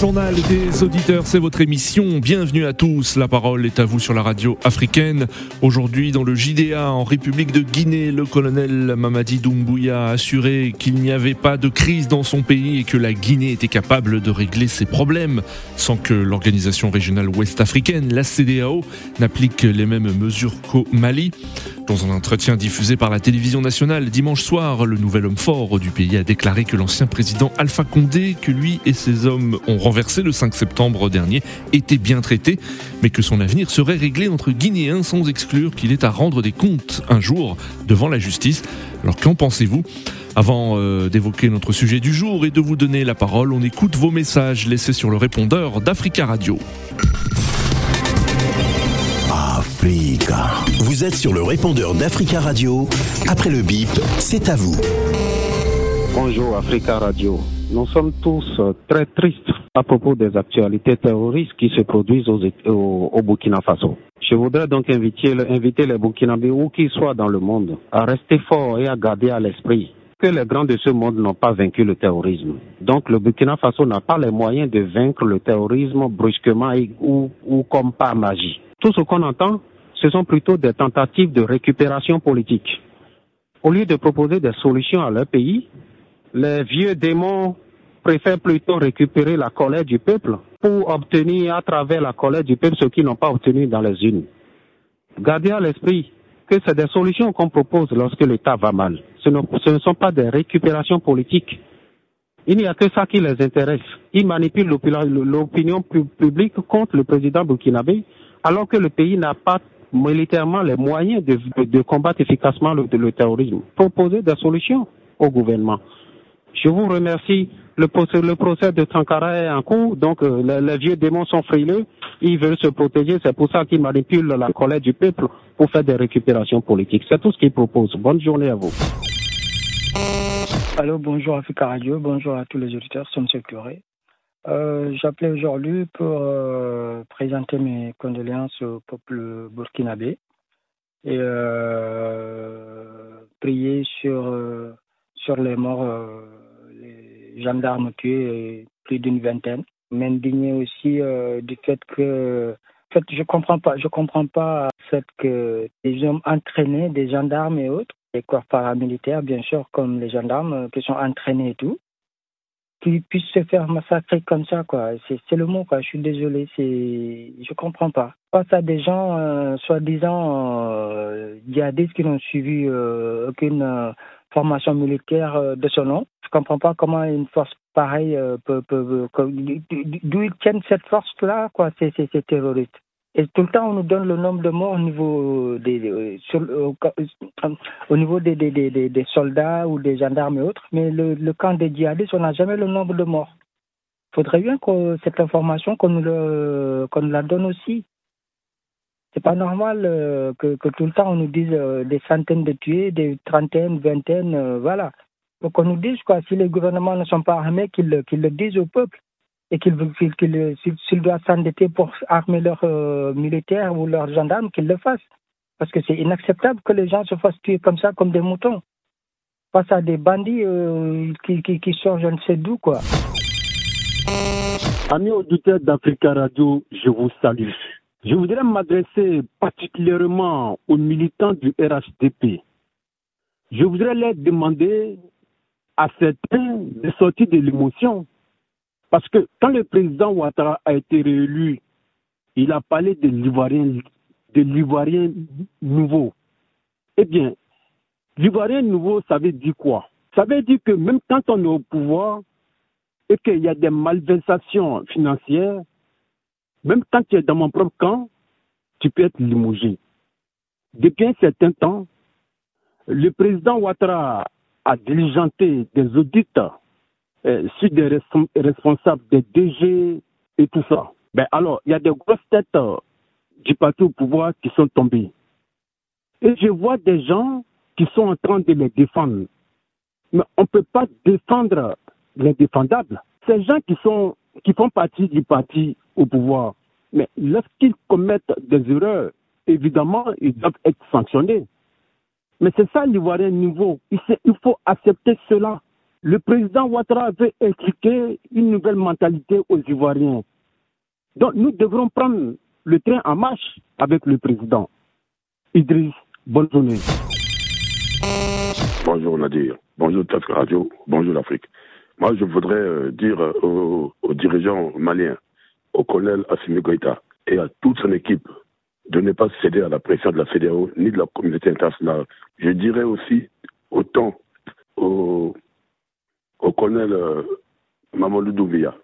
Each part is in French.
Journal des auditeurs, c'est votre émission. Bienvenue à tous. La parole est à vous sur la radio africaine. Aujourd'hui, dans le JDA en République de Guinée, le colonel Mamadi Doumbouya a assuré qu'il n'y avait pas de crise dans son pays et que la Guinée était capable de régler ses problèmes sans que l'organisation régionale ouest-africaine, la CDAO, n'applique les mêmes mesures qu'au Mali. Dans un entretien diffusé par la télévision nationale dimanche soir, le nouvel homme fort du pays a déclaré que l'ancien président Alpha Condé, que lui et ses hommes ont renversé le 5 septembre dernier, était bien traité, mais que son avenir serait réglé entre Guinéens sans exclure qu'il ait à rendre des comptes un jour devant la justice. Alors qu'en pensez-vous? Avant euh, d'évoquer notre sujet du jour et de vous donner la parole, on écoute vos messages laissés sur le répondeur d'Africa Radio. Africa. Vous êtes sur le répondeur d'Africa Radio. Après le bip, c'est à vous. Bonjour Africa Radio. Nous sommes tous très tristes à propos des actualités terroristes qui se produisent au, Burkina Faso. Je voudrais donc inviter, les Burkinabés, où qu'ils soient dans le monde, à rester forts et à garder à l'esprit que les grands de ce monde n'ont pas vaincu le terrorisme. Donc le Burkina Faso n'a pas les moyens de vaincre le terrorisme brusquement ou comme par magie. Tout ce qu'on entend, ce sont plutôt des tentatives de récupération politique. Au lieu de proposer des solutions à leur pays, les vieux démons préfèrent plutôt récupérer la colère du peuple pour obtenir à travers la colère du peuple ce qu'ils n'ont pas obtenu dans les unes. Gardez à l'esprit que c'est des solutions qu'on propose lorsque l'État va mal. Ce ne, ce ne, sont pas des récupérations politiques. Il n'y a que ça qui les intéresse. Ils manipulent l'opinion publique contre le président burkinabé alors que le pays n'a pas militairement les moyens de, combattre efficacement le, terrorisme. Proposer des solutions au gouvernement. Je vous remercie. Le procès, de Sankara est en cours, donc euh, les, vieux démons sont frileux, ils veulent se protéger, c'est pour ça qu'ils manipulent la colère du peuple pour faire des récupérations politiques. C'est tout ce qu'ils proposent. Bonne journée à vous. Allô, bonjour Africa Radio, bonjour à tous les auditeurs, c'est M. Curé. J'appelais aujourd'hui pour euh, présenter mes condoléances au peuple burkinabé et euh, prier sur, sur les morts, euh, les gendarmes tués, plus d'une vingtaine. M'indigner aussi du fait que en fait, je comprends pas, je comprends pas le fait que des hommes entraînés, des gendarmes et autres, des corps paramilitaires, bien sûr, comme les gendarmes, qui sont entraînés et tout, qu'ils puissent se faire massacrer comme ça, quoi. C'est le mot, quoi. Je suis désolé, c'est, je comprends pas. Face à des gens, euh, soi-disant, euh, djihadistes qui n'ont suivi euh, aucune euh, formation militaire euh, de ce nom, je comprends pas comment une force pareille peut, peut, d'où ils tiennent cette force-là, quoi, ces, ces, terroristes. Et tout le temps, on nous donne le nombre de morts au niveau des, sur, au, niveau des, des, des, des, soldats ou des gendarmes et autres, mais le, le camp des djihadistes, on n'a jamais le nombre de morts. Il faudrait bien que cette information, qu'on qu'on nous la donne aussi. C'est pas normal euh, que, que, tout le temps on nous dise euh, des centaines de tués, des trentaines, vingtaines, euh, voilà. Donc on nous dise quoi, si les gouvernements ne sont pas armés, qu'ils le disent au peuple et qu'ils s'ils doivent s'endetter pour armer leurs militaires ou leurs gendarmes, qu'ils le fassent. Parce que c'est inacceptable que les gens se fassent tuer comme ça, comme des moutons. Face à des bandits qui, qui, qui, sortent je ne sais d'où, quoi. Amis auditeurs d'Africa Radio, je vous salue. Je voudrais m'adresser particulièrement aux militants du RHDP. Je voudrais leur demander à certains de sortir de l'émotion parce que quand le président Ouattara a été réélu, il a parlé de l'Ivoirien, de l'Ivoirien nouveau. Eh bien, l'Ivoirien nouveau, ça veut dire quoi? Ça veut dire que même quand on est au pouvoir et qu'il y a des malversations financières, même quand tu es dans mon propre camp, tu peux être limogé. Depuis un certain temps, le président Ouattara a diligenté des auditeurs euh, sur des responsables des DG et tout ça. Ben alors, il y a des grosses têtes euh, du parti au pouvoir qui sont tombées. Et je vois des gens qui sont en train de les défendre. Mais on ne peut pas défendre l'indéfendable. Ces gens qui, sont, qui font partie du parti au pouvoir, mais lorsqu'ils commettent des erreurs, évidemment, ils doivent être sanctionnés. Mais c'est ça l'Ivoirien nouveau. Il, faut accepter cela. Le président Ouattara veut expliquer une nouvelle mentalité aux Ivoiriens. Donc nous devrons prendre le train en marche avec le président. Idriss, bonne journée. Bonjour Nadir, bonjour Taf Radio, bonjour l'Afrique. Moi je voudrais euh, dire aux, dirigeants maliens, au colonel Assimi Goïta et à toute son équipe de ne pas céder à la pression de la CDAO ni de la communauté internationale. Je dirais aussi autant au, colonel euh, Mamadou Doumbia,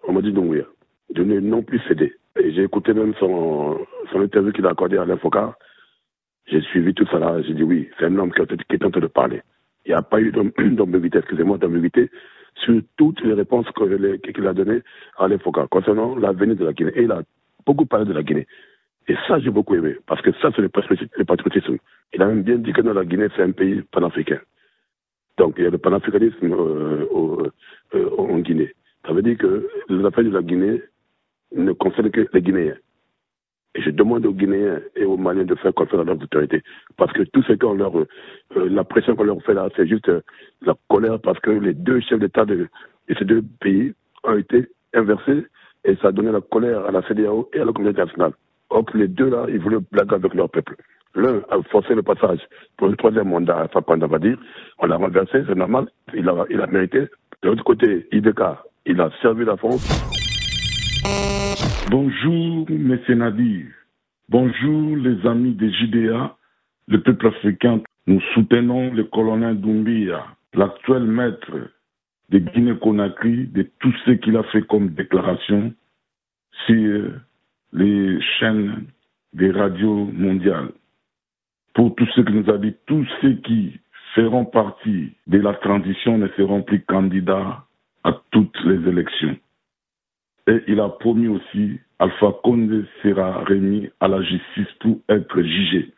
de ne non plus céder. Et j'ai écouté même son, son interview qu'il a accordé à l'Infocar. J'ai suivi tout ça là, j'ai dit oui, c'est un homme qui, est en train de parler. Il n'y a pas eu d'ambiguïté, excusez-moi, d'ambiguïté sur toutes les réponses qu'il a données à l'Infocar concernant l'avenir de la Guinée. Et il a beaucoup parlé de la Guinée. Et ça, j'ai beaucoup aimé, parce que ça, c'est le patriotisme. Il a même bien dit que la Guinée, c'est un pays panafricain. Donc, il y a le panafricanisme euh, euh, en Guinée. Ça veut dire que les affaires de la Guinée ne concernent que les Guinéens. Et je demande aux Guinéens et aux Maliens de faire confiance à leurs autorités. Parce que tout ce qu'on leur, euh, la pression qu'on leur fait là, c'est juste la colère parce que les deux chefs d'État de, ces deux pays ont été inversés et ça a donné la colère à la CDAO et à la communauté internationale. Or, les deux là, ils voulaient blaguer avec leur peuple. L'un a forcé le passage pour le troisième mandat à Fapanda va dire. On l'a renversé, c'est normal. Il a, il a mérité. De l'autre côté, IBK, il a servi la France. Bonjour, mes Nadir. Bonjour, les amis des JDA, le peuple africain. Nous soutenons le colonel Doumbia, l'actuel maître de Guinée-Conakry, de tout ce qu'il a fait comme déclaration sur les chaînes des radios mondiales. Pour tous ceux qui nous a dit, tous ceux qui feront partie de la transition ne seront plus candidats à toutes les élections. Et il a promis aussi, Alpha Condé sera remis à la justice pour être jugé.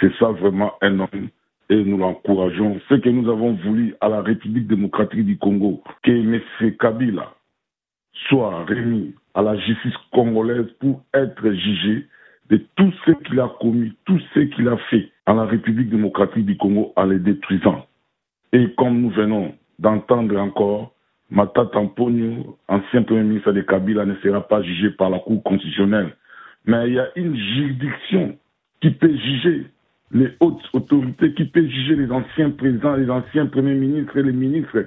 C'est ça vraiment un homme et nous l'encourageons. Ce que nous avons voulu à la République démocratique du Congo, que M. Kabila soit remis à la justice congolaise pour être jugé de tout ce qu'il a commis, tout ce qu'il a fait à la République démocratique du Congo en les détruisant. Et comme nous venons d'entendre encore, Mata Tamponio, ancien Premier ministre de Kabila, ne sera pas jugé par la Cour constitutionnelle. Mais il y a une juridiction qui peut juger les hautes autorités, qui peut juger les anciens présidents, les anciens premiers ministres et les ministres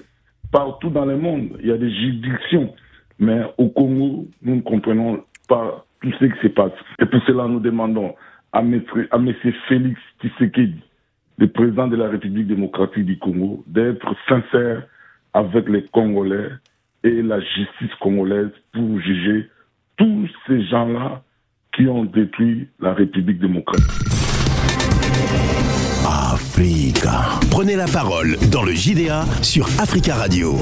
partout dans le monde. Il y a des juridictions mais au Congo, nous ne comprenons pas tout ce qui se passe. Et pour cela, nous demandons à M. Félix Tshisekedi, le président de la République démocratique du Congo, d'être sincère avec les Congolais et la justice congolaise pour juger tous ces gens-là qui ont détruit la République démocratique. Africa. Prenez la parole dans le JDA sur Africa Radio.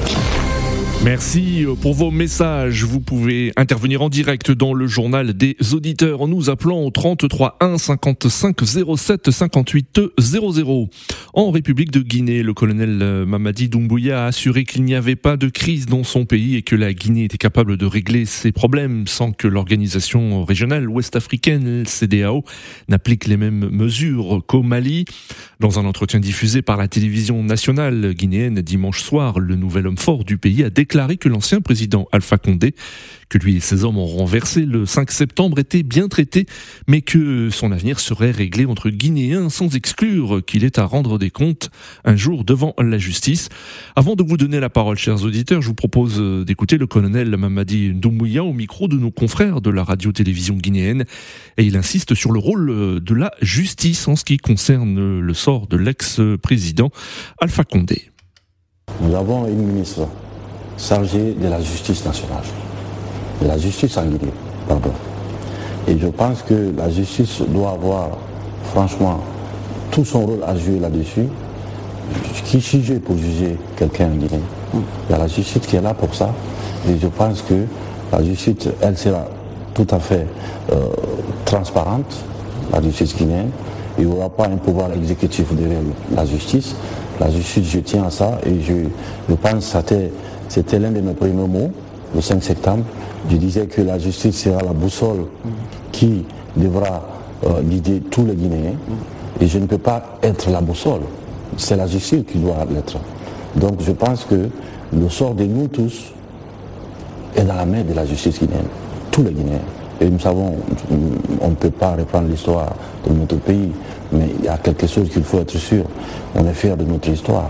Merci euh, pour vos messages. Vous pouvez intervenir en direct dans le journal des auditeurs en nous appelant au 33 1 55 07 58 00. En République de Guinée, le colonel euh, Mamadi Doumbouya a assuré qu'il n'y avait pas de crise dans son pays et que la Guinée était capable de régler ses problèmes sans que l'organisation régionale ouest-africaine, CDAO, n'applique les mêmes mesures qu'au Mali. Dans un entretien diffusé par la télévision nationale guinéenne dimanche soir, le nouvel homme fort du pays a déclaré déclaré que l'ancien président Alpha Condé, que lui et ses hommes ont renversé le 5 septembre, était bien traité, mais que son avenir serait réglé entre Guinéens sans exclure qu'il ait à rendre des comptes un jour devant la justice. Avant de vous donner la parole, chers auditeurs, je vous propose d'écouter le colonel Mamadi Doumbouya au micro de nos confrères de la radio-télévision guinéenne, et il insiste sur le rôle de la justice en ce qui concerne le sort de l'ex-président Alpha Condé. Nous avons une ministre chargé de la justice nationale, de la justice en Guinée, pardon. Et je pense que la justice doit avoir, franchement, tout son rôle à jouer là-dessus. Qui juge pour juger quelqu'un en Guinée Il y a la justice qui est là pour ça. Et je pense que la justice, elle sera tout à fait euh, transparente, la justice guinéenne. Il n'y aura pas un pouvoir exécutif derrière la justice. La justice, je tiens à ça et je, je pense que c'était c'était l'un de mes premiers mots, le 5 septembre. Je disais que la justice sera la boussole qui devra euh, guider tous les Guinéens. Et je ne peux pas être la boussole. C'est la justice qui doit l'être. Donc je pense que le sort de nous tous est dans la main de la justice guinéenne. Tous les Guinéens. Et nous savons, on ne peut pas reprendre l'histoire de notre pays, mais il y a quelque chose qu'il faut être sûr. On est fiers de notre histoire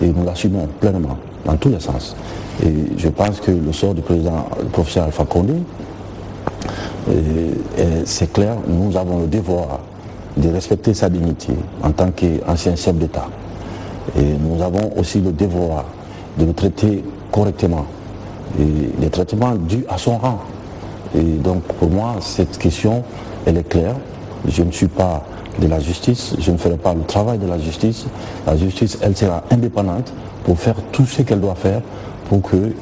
et nous l'assumons pleinement, dans tous les sens. Et je pense que le sort du président, le professeur Alpha Condé, c'est clair, nous avons le devoir de respecter sa dignité en tant qu'ancien chef d'État. Et nous avons aussi le devoir de le traiter correctement, et les traitements dus à son rang. Et donc pour moi, cette question, elle est claire. Je ne suis pas de la justice, je ne ferai pas le travail de la justice. La justice, elle sera indépendante pour faire tout ce qu'elle doit faire pour qu'il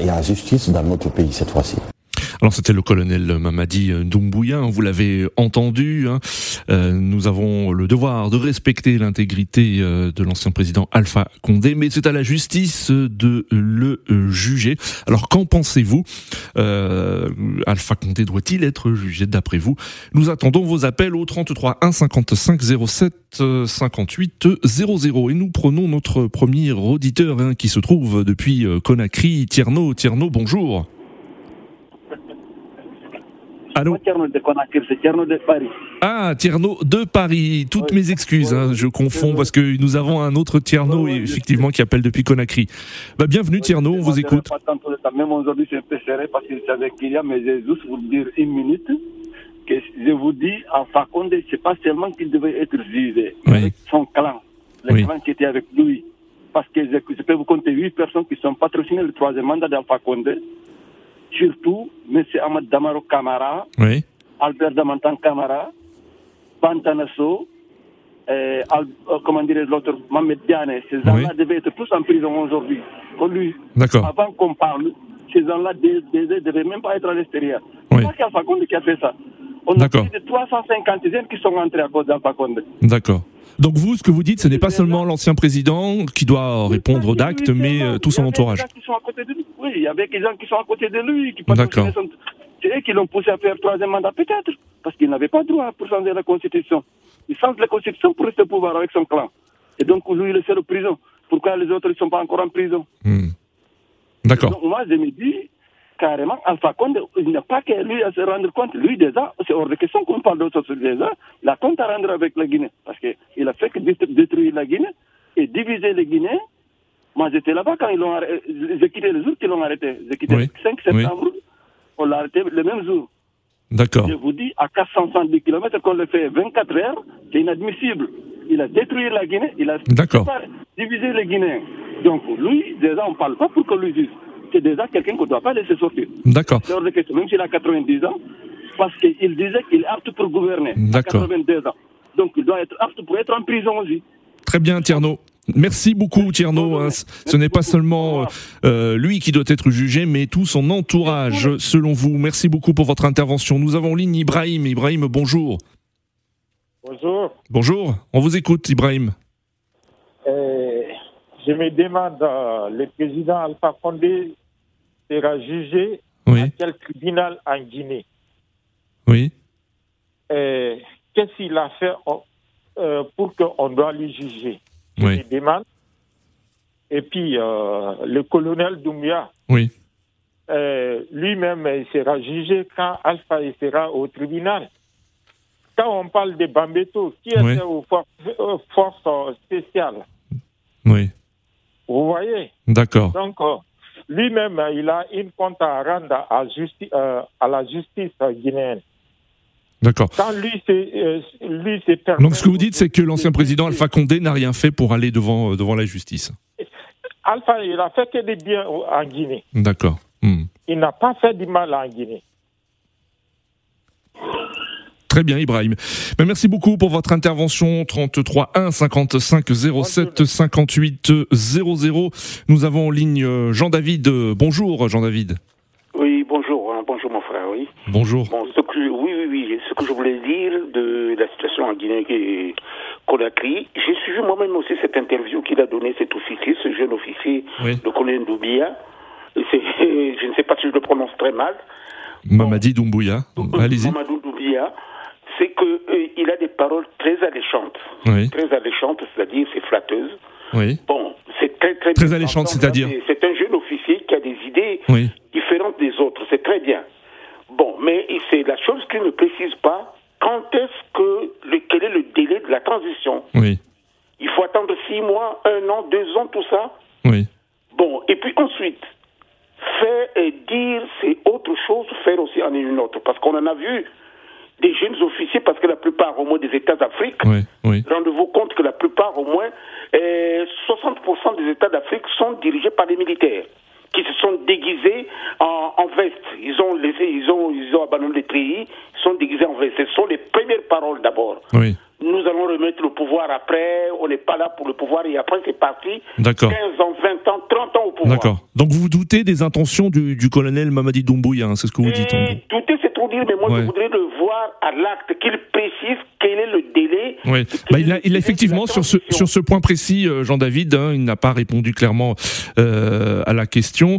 y ait justice dans notre pays cette fois-ci. Alors c'était le colonel Mamadi Doumbouya, vous l'avez entendu. Hein. Euh, nous avons le devoir de respecter l'intégrité euh, de l'ancien président Alpha Condé, mais c'est à la justice de le juger. Alors qu'en pensez-vous? Euh, Alpha Condé doit-il être jugé? D'après vous Nous attendons vos appels au 33 1 55 07 58 00 et nous prenons notre premier auditeur hein, qui se trouve depuis Conakry, Tierno. Tierno, bonjour. Allô Tierno de Conakry, c'est Tierno de Paris. Ah, Tierno de Paris. Toutes mes excuses, hein, je confonds parce que nous avons un autre Tierno effectivement qui appelle depuis Conakry. Bah, bienvenue Tierno, on vous écoute. Même aujourd'hui, c'est un peu serré parce que c'est avec Kylian, mais je vais juste vous dire une minute que je vous dis, en Fakonde, c'est pas seulement qu'il devait être jugé, mais son clan, le clan qui était avec lui. Parce que je, peux vous compter huit personnes qui sont patrocinées le troisième mandat d'Alpha Condé surtout M. Ahmad Damaro Kamara, Albert Damantan Kamara, Pantanasso, euh, comment dirais l'autre, Mohamed Diane. Ces gens-là devaient être tous en prison aujourd'hui. Avant qu'on parle, ces gens-là ne devaient même pas être à l'extérieur. C'est pas qu'Alpha Condé qui a fait ça. On a plus de 350 jeunes qui sont entrés à cause d'Alpha Condé. D'accord. Donc vous, ce que vous dites, ce n'est pas seulement l'ancien président qui doit répondre d'actes, mais euh, tout son entourage. Oui, il y avait des gens qui sont à côté de lui. D'accord. C'est eux qui l'ont poussé à faire troisième mandat, peut-être, parce qu'il n'avait pas droit pour changer la Constitution. Il change la Constitution pour rester au pouvoir avec son clan. Et donc, lui, il est seul en prison. Pourquoi les autres ne sont pas encore en prison? Hmm. D'accord. Moi, je me dis, carrément, Alpha Condé, il n'y a pas que lui à se rendre compte. Lui, déjà, c'est hors de question qu'on parle d'autres choses déjà. Il a compte à rendre avec la Guinée. Parce qu'il a fait que détruire la Guinée et diviser les Guinéens. Moi, j'étais là-bas quand ils l'ont arrêté. J'ai quitté le jour qu'ils l'ont arrêté. J'ai quitté le 5 septembre. On l'a arrêté le même jour. D'accord. Je vous dis, à 470 km qu'on le fait 24 heures, c'est inadmissible. Il a détruit la Guinée, il a divisé les Guinéens. Donc, lui, déjà, on ne parle pas pour que lui dise déjà quelqu'un qu'on ne doit pas laisser sortir. D'accord. Même s'il a 90 ans, parce qu'il disait qu'il est apte pour gouverner à 82 ans. Donc il doit être apte pour être en prison aussi. Très bien, Tierno. Merci beaucoup Tierno. Hein. Ce n'est pas seulement euh, lui qui doit être jugé, mais tout son entourage, selon vous. Merci beaucoup pour votre intervention. Nous avons en ligne Ibrahim. Ibrahim, bonjour. Bonjour. Bonjour. On vous écoute, Ibrahim. Euh, je me demande, euh, le président Alpha Condé sera jugé à quel tribunal en Guinée Oui. Euh, qu'est-ce qu'il a fait euh, pour qu'on doit lui juger? Je me demande. Et puis, le colonel Doumbia, oui. lui-même, il sera jugé quand Alpha sera au tribunal. Quand on parle de Bambeto, qui était aux forces spéciales, oui. Vous voyez? D'accord. Donc, euh, lui-même, il a une compte à rendre à, euh, à la justice guinéenne. D'accord. Quand lui, c'est euh, lui, Donc, ce que vous dites, c'est que l'ancien président Alpha Condé n'a rien fait pour aller devant, devant la justice. Alpha, il a fait que des biens en Guinée. D'accord. Hmm. Il n'a pas fait du mal en Guinée. Très bien, Ibrahim. Ben, merci beaucoup pour votre intervention. 33 1 55 07 58 00. Nous avons en ligne euh, Jean-David. Bonjour, Jean-David. Oui, bonjour. Hein. bonjour, mon frère. Oui. Bonjour. Bon, ce que, oui, oui, oui. Ce que je voulais dire de la situation en Guinée Conakry, j'ai suivi moi-même aussi cette interview qu'il a donnée, cet officier, ce jeune officier, le colonel Doubia. Je ne sais pas si je le prononce très mal. Mamadi Doumbouya. Allez-y. Mamadou Doumbia c'est qu'il a des paroles très alléchantes. Très alléchantes, c'est-à-dire c'est flatteuse. Oui. Bon, c'est très très Très alléchante, c'est-à-dire C'est un jeune officier qui a des idées différentes des autres, c'est très bien. Bon, mais c'est la chose qu'il ne précise pas, quand est-ce que, le, quel est le délai de la transition? Oui. Il faut attendre six mois, un an, deux ans, tout ça? Oui. Bon, et puis ensuite, faire et dire, c'est autre chose, faire aussi en une autre. Parce qu'on en a vu des jeunes officiers, parce que la plupart, au moins des États d'Afrique, rendez-vous compte que la plupart, au moins, 60% des États d'Afrique sont dirigés par des militaires qui se sont déguisés en, veste. Ils ont laissé, ils ont, ils ont abandonné les pays, ils sont déguisés en veste. Ce sont les premières paroles d'abord. Oui nous allons remettre le pouvoir après, on n'est pas là pour le pouvoir, et après c'est parti. 15 ans, 20 ans, 30 ans au pouvoir. D'accord. Donc vous doutez des intentions du, colonel Mamadi Doumbouya, hein, c'est ce que vous dites Douter, c'est trop dire, mais moi je voudrais le voir à l'acte, qu'il précise quel est le délai. Oui. Bah, il, a, il a effectivement, sur ce, sur ce point précis, euh, Jean-David, hein, il n'a pas répondu clairement euh, à la question.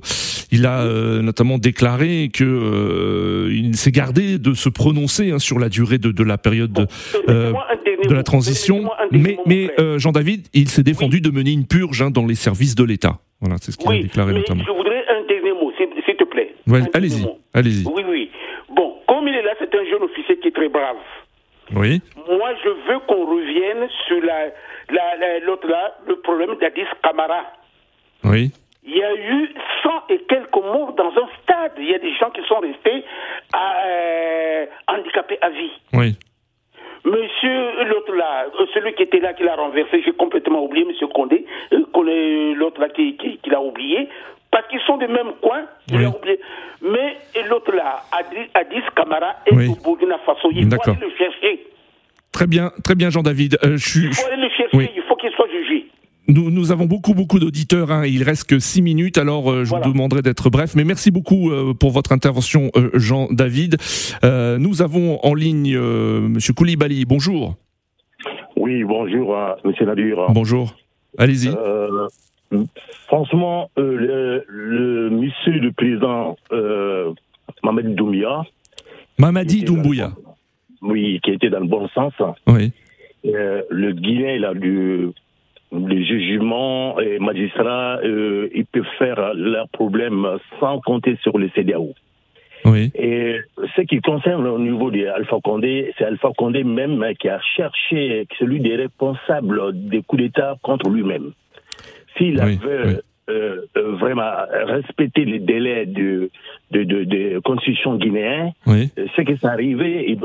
Il a euh, notamment déclaré que il s'est gardé de se prononcer hein, sur la durée de, de la période de, de la transition. Mais, mais Jean-David, il s'est défendu de mener une purge hein, dans les services de l'État. Voilà, c'est ce qu'il a déclaré notamment. Je voudrais un dernier mot, s'il te plaît. allez-y, allez-y. Oui, oui. Bon, comme il est là, c'est un jeune officier qui est très brave. Oui. Moi, je veux qu'on revienne sur la, l'autre là, le problème d'Adis Camara. Oui. Il y a eu 100 et quelques morts dans un stade. Il y a des gens qui sont restés euh, handicapés à vie. Oui. Monsieur, l'autre là, euh, celui qui était là, qui l'a renversé, j'ai complètement oublié, Monsieur Condé, euh, l'autre là qui, qui, l'a oublié, parce qu'ils sont des mêmes coins, oublié. Mais l'autre là, Adis Camara est au Burkina Faso, il faut aller le chercher. Très bien, très bien Jean-David. Euh, il faut aller le chercher, il faut qu'il soit jugé. Nous, nous, avons beaucoup, beaucoup d'auditeurs. Hein. Il reste que six minutes, alors euh, je vous demanderai d'être bref. Mais merci beaucoup euh, pour votre intervention, euh, Jean-David. nous avons en ligne Monsieur Koulibaly. Bonjour. Oui, bonjour, Monsieur Nadur. Bonjour. Allez-y. Franchement, le, le, monsieur le président Mamadi Doumbia. Mamadi Doumbouya. Oui, qui était dans le bon sens. Oui. le Guinéen, il a dû les jugements et magistrats, euh, ils peuvent faire leurs problèmes sans compter sur les CDAO. Oui. Et ce qui concerne au niveau d'Alpha Condé, c'est Alpha Condé même qui a cherché celui des responsables des coups d'État contre lui-même. S'il avait euh, euh, vraiment respecté les délais de, de, de, de constitution guinéenne, ce qui s'est arrivé,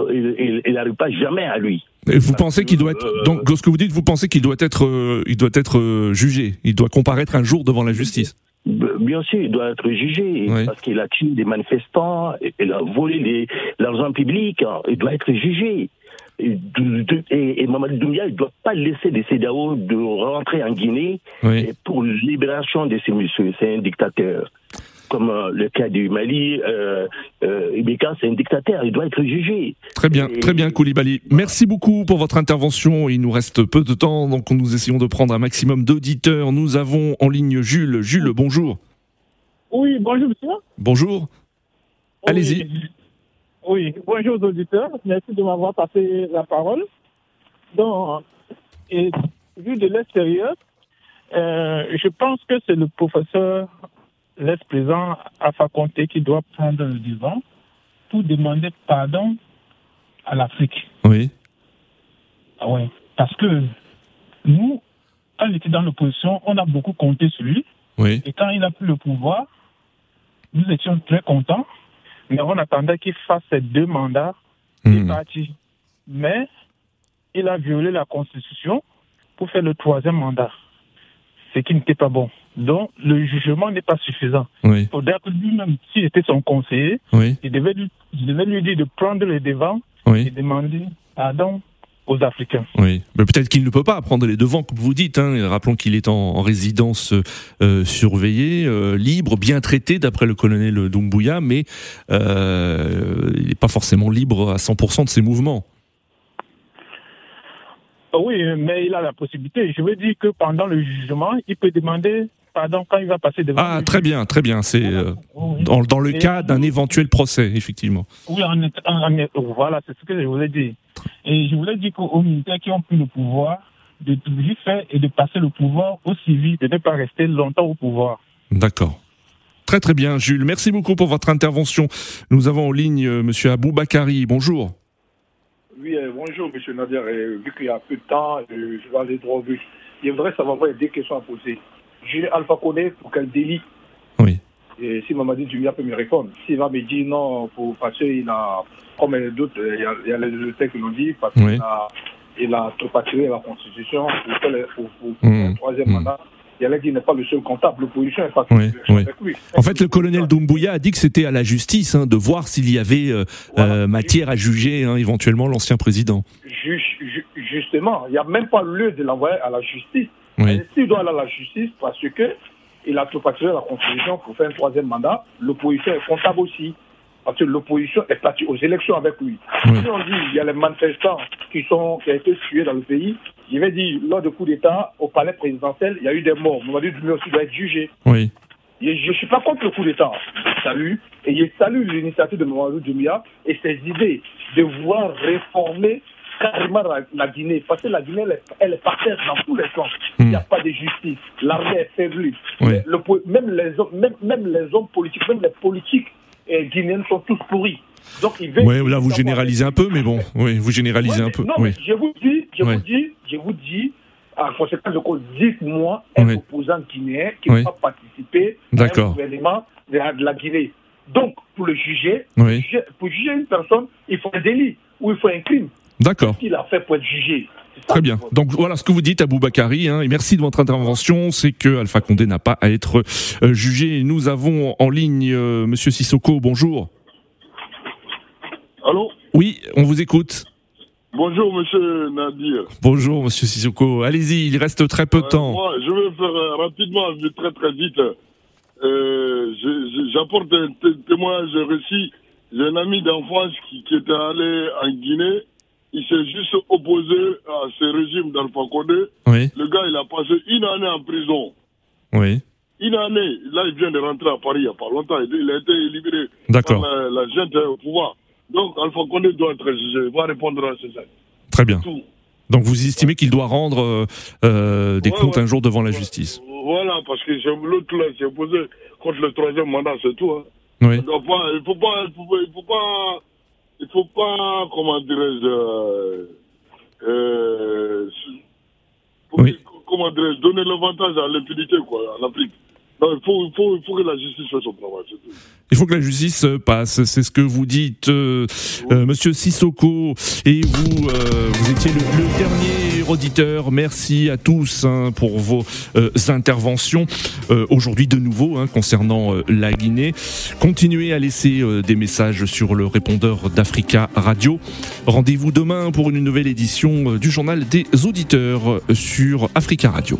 il n'arrive pas jamais à lui. Et vous pensez qu'il doit être euh, donc ce que vous dites, vous pensez qu'il doit être euh, il doit être jugé, il doit comparaître un jour devant la justice? Bien sûr, il doit être jugé parce qu'il a tué des manifestants, il a volé l'argent public, il doit être jugé. Et, et, Mamadou Doumbia, il ne doit pas laisser les CEDAO de rentrer en Guinée pour libération de ces messieurs. C'est un dictateur comme euh, le cas du Mali, euh, euh, Ibeka, c'est un dictateur, il doit être jugé. Très bien, très bien, Koulibaly. Merci beaucoup pour votre intervention. Il nous reste peu de temps, donc nous essayons de prendre un maximum d'auditeurs. Nous avons en ligne Jules. Jules, bonjour. Oui, bonjour, monsieur. Bonjour. Allez-y. Oui, bonjour aux auditeurs. Merci de m'avoir passé la parole. Donc, et, vu de l'extérieur, je pense que c'est le professeur laisse présent à faculté qui doit prendre le devant pour demander pardon à l'Afrique. Oui. Ah ouais. Parce que nous, quand il était dans l'opposition, on a beaucoup compté sur lui. Oui. Et quand il a pris le pouvoir, nous étions très contents, mais on attendait qu'il fasse ses deux mandats mmh. parti. Mais il a violé la Constitution pour faire le troisième mandat, ce qui n'était pas bon. Donc, le jugement n'est pas suffisant. Il faudrait que lui-même, s'il était son conseiller, il, devait lui, devait lui dire de prendre les devants et demander pardon aux Africains. Oui, mais peut-être qu'il ne peut pas prendre les devants, comme vous dites. Hein. Rappelons qu'il est en, résidence euh, surveillée, euh, libre, bien traité, d'après le colonel Doumbouya, mais euh, il n'est pas forcément libre à 100% de ses mouvements. Oui, mais il a la possibilité. Je veux dire que pendant le jugement, il peut demander pardon, quand il va passer devant. Ah, très bien, très bien. C'est dans, dans, le cas d'un éventuel procès, effectivement. Oui, voilà, c'est ce que je voulais dire. Et je voulais dire aux militaires qui ont pris le pouvoir de tout faire et de passer le pouvoir aux civils, de ne pas rester longtemps au pouvoir. D'accord. Très très bien, Jules. Merci beaucoup pour votre intervention. Nous avons en ligne M. Monsieur Abou Bakari. Bonjour. Oui, euh, bonjour, Monsieur Nadir. Euh, vu qu'il y a peu de temps, euh, je vais aller droit au but. Je voudrais savoir, il y a des questions à poser. Jules Alpha Condé, pour quel délit Oui. Et si Mamadi Dumia peut me répondre. S'il va me dire non, pour, parce qu'il a, comme d'autres, il y a, il y a les textes qui l'ont dit, parce qu'il a, il a trop la Constitution pour, faire le, pour, pour, mmh. troisième mmh. mandat il qu'il n'est pas le seul comptable, l'opposition n'est pas oui, avec lui. En fait, le colonel Doumbouya a dit que c'était à la justice hein, de voir s'il y avait euh, euh, matière à juger hein, éventuellement l'ancien président. justement, il n'y a même pas lieu de l'envoyer à la justice. S'il doit aller à la justice parce que il a trop la Constitution pour faire un troisième mandat, l'opposition est comptable aussi parce que l'opposition est partie aux élections avec lui. Si on dit qu'il y a les manifestants qui, sont, qui ont été tués dans le pays, je vais dire, lors du coup d'État, au palais présidentiel, il y a eu des morts. Mamadi Doumbia aussi doit être jugé. Oui. je ne suis pas contre le coup d'État. Je salue. Et je salue l'initiative de Mamadou Doumbia et ses idées de vouloir réformer carrément la, Guinée. Parce que la Guinée, elle, est parfaite dans tous les sens. Il n'y a hmm. pas de justice. L'armée est faible. même, les hommes, même, même les hommes politiques, même les politiques et guinéens sont tous pourris. Donc, il oui, là, vous généralisez un peu, mais bon, oui, vous généralisez un peu. Non, mais je vous dis, je vous dis, je vous dis, en conséquence de quoi, dites-moi un opposant guinéen qui n'a pas participé au gouvernement de la, Guinée. Donc, pour le juger, pour juger, une personne, il faut un délit ou il faut un crime. D'accord. Qu'est-ce qu'il a fait pour être jugé Très bien. Donc voilà ce que vous dites à Boubacari, hein, et merci de votre intervention, c'est que Alpha Condé n'a pas à être euh, jugé. Nous avons en ligne euh, Monsieur Sissoko, bonjour. Allô? Oui, on vous écoute. Bonjour Monsieur Nadir. Bonjour Monsieur Sissoko, allez-y, il reste très peu de temps. Moi, je vais faire euh, rapidement, très très vite. J'apporte un témoignage récit. J'ai un ami d'enfance qui, qui était allé en Guinée il s'est juste opposé à ce régime d'Alpha Condé. Oui. Le gars, il a passé une année en prison. Oui. Une année. Là, il vient de rentrer à Paris il n'y a pas longtemps. Il a été libéré par la, la gente au pouvoir. Donc, Alpha Condé doit être jugé. Il va répondre à ça. Très bien. Donc, vous estimez qu'il doit rendre euh, euh des comptes un jour devant la justice? Voilà, parce que l'autre là s'est opposé contre le troisième mandat, c'est tout. Hein. Oui. Il ne faut pas. Il faut pas, il faut pas il faut pas, comment dirais-je, euh, euh comment dirais-je, donner l'avantage à l'impunité, quoi, en Afrique. Il, faut, il, faut, il faut que la justice fasse son travail, c'est tout. Il faut que la justice passe, c'est ce que vous dites, euh, euh, Monsieur Sissoko. Et vous, euh, vous étiez le, dernier auditeur. Merci à tous hein, pour vos interventions. Aujourd'hui, de nouveau, hein, concernant la Guinée. Continuez à laisser des messages sur le répondeur d'Africa Radio. Rendez-vous demain pour une nouvelle édition du journal des auditeurs sur Africa Radio.